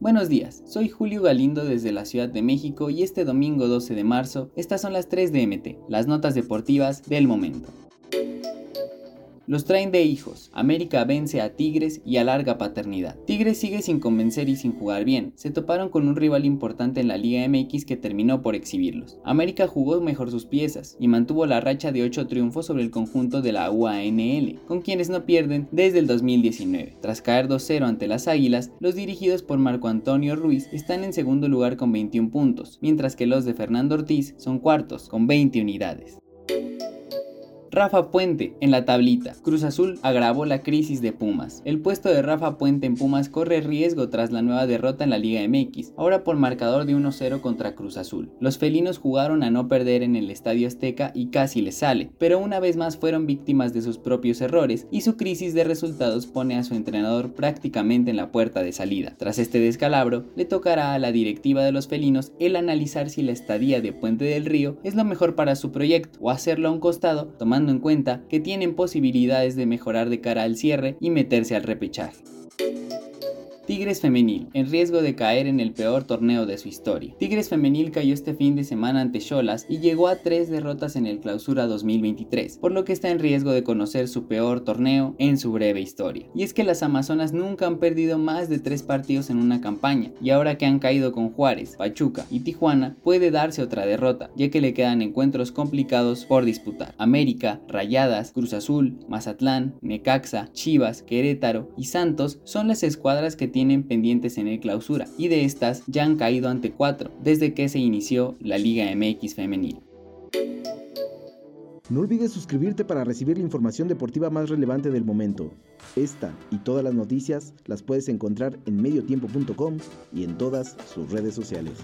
Buenos días, soy Julio Galindo desde la Ciudad de México y este domingo 12 de marzo estas son las 3 de MT, las notas deportivas del momento. Los traen de hijos. América vence a Tigres y alarga paternidad. Tigres sigue sin convencer y sin jugar bien. Se toparon con un rival importante en la Liga MX que terminó por exhibirlos. América jugó mejor sus piezas y mantuvo la racha de 8 triunfos sobre el conjunto de la UANL, con quienes no pierden desde el 2019. Tras caer 2-0 ante las Águilas, los dirigidos por Marco Antonio Ruiz están en segundo lugar con 21 puntos, mientras que los de Fernando Ortiz son cuartos con 20 unidades. Rafa Puente en la tablita. Cruz Azul agravó la crisis de Pumas. El puesto de Rafa Puente en Pumas corre riesgo tras la nueva derrota en la Liga MX, ahora por marcador de 1-0 contra Cruz Azul. Los felinos jugaron a no perder en el Estadio Azteca y casi les sale, pero una vez más fueron víctimas de sus propios errores y su crisis de resultados pone a su entrenador prácticamente en la puerta de salida. Tras este descalabro, le tocará a la directiva de los felinos el analizar si la estadía de Puente del Río es lo mejor para su proyecto o hacerlo a un costado tomando en cuenta que tienen posibilidades de mejorar de cara al cierre y meterse al repechaje. Tigres Femenil, en riesgo de caer en el peor torneo de su historia. Tigres Femenil cayó este fin de semana ante Cholas y llegó a tres derrotas en el Clausura 2023, por lo que está en riesgo de conocer su peor torneo en su breve historia. Y es que las Amazonas nunca han perdido más de tres partidos en una campaña, y ahora que han caído con Juárez, Pachuca y Tijuana, puede darse otra derrota, ya que le quedan encuentros complicados por disputar. América, Rayadas, Cruz Azul, Mazatlán, Necaxa, Chivas, Querétaro y Santos son las escuadras que tienen tienen pendientes en el clausura y de estas ya han caído ante cuatro desde que se inició la Liga MX femenil. No olvides suscribirte para recibir la información deportiva más relevante del momento. Esta y todas las noticias las puedes encontrar en mediotiempo.com y en todas sus redes sociales.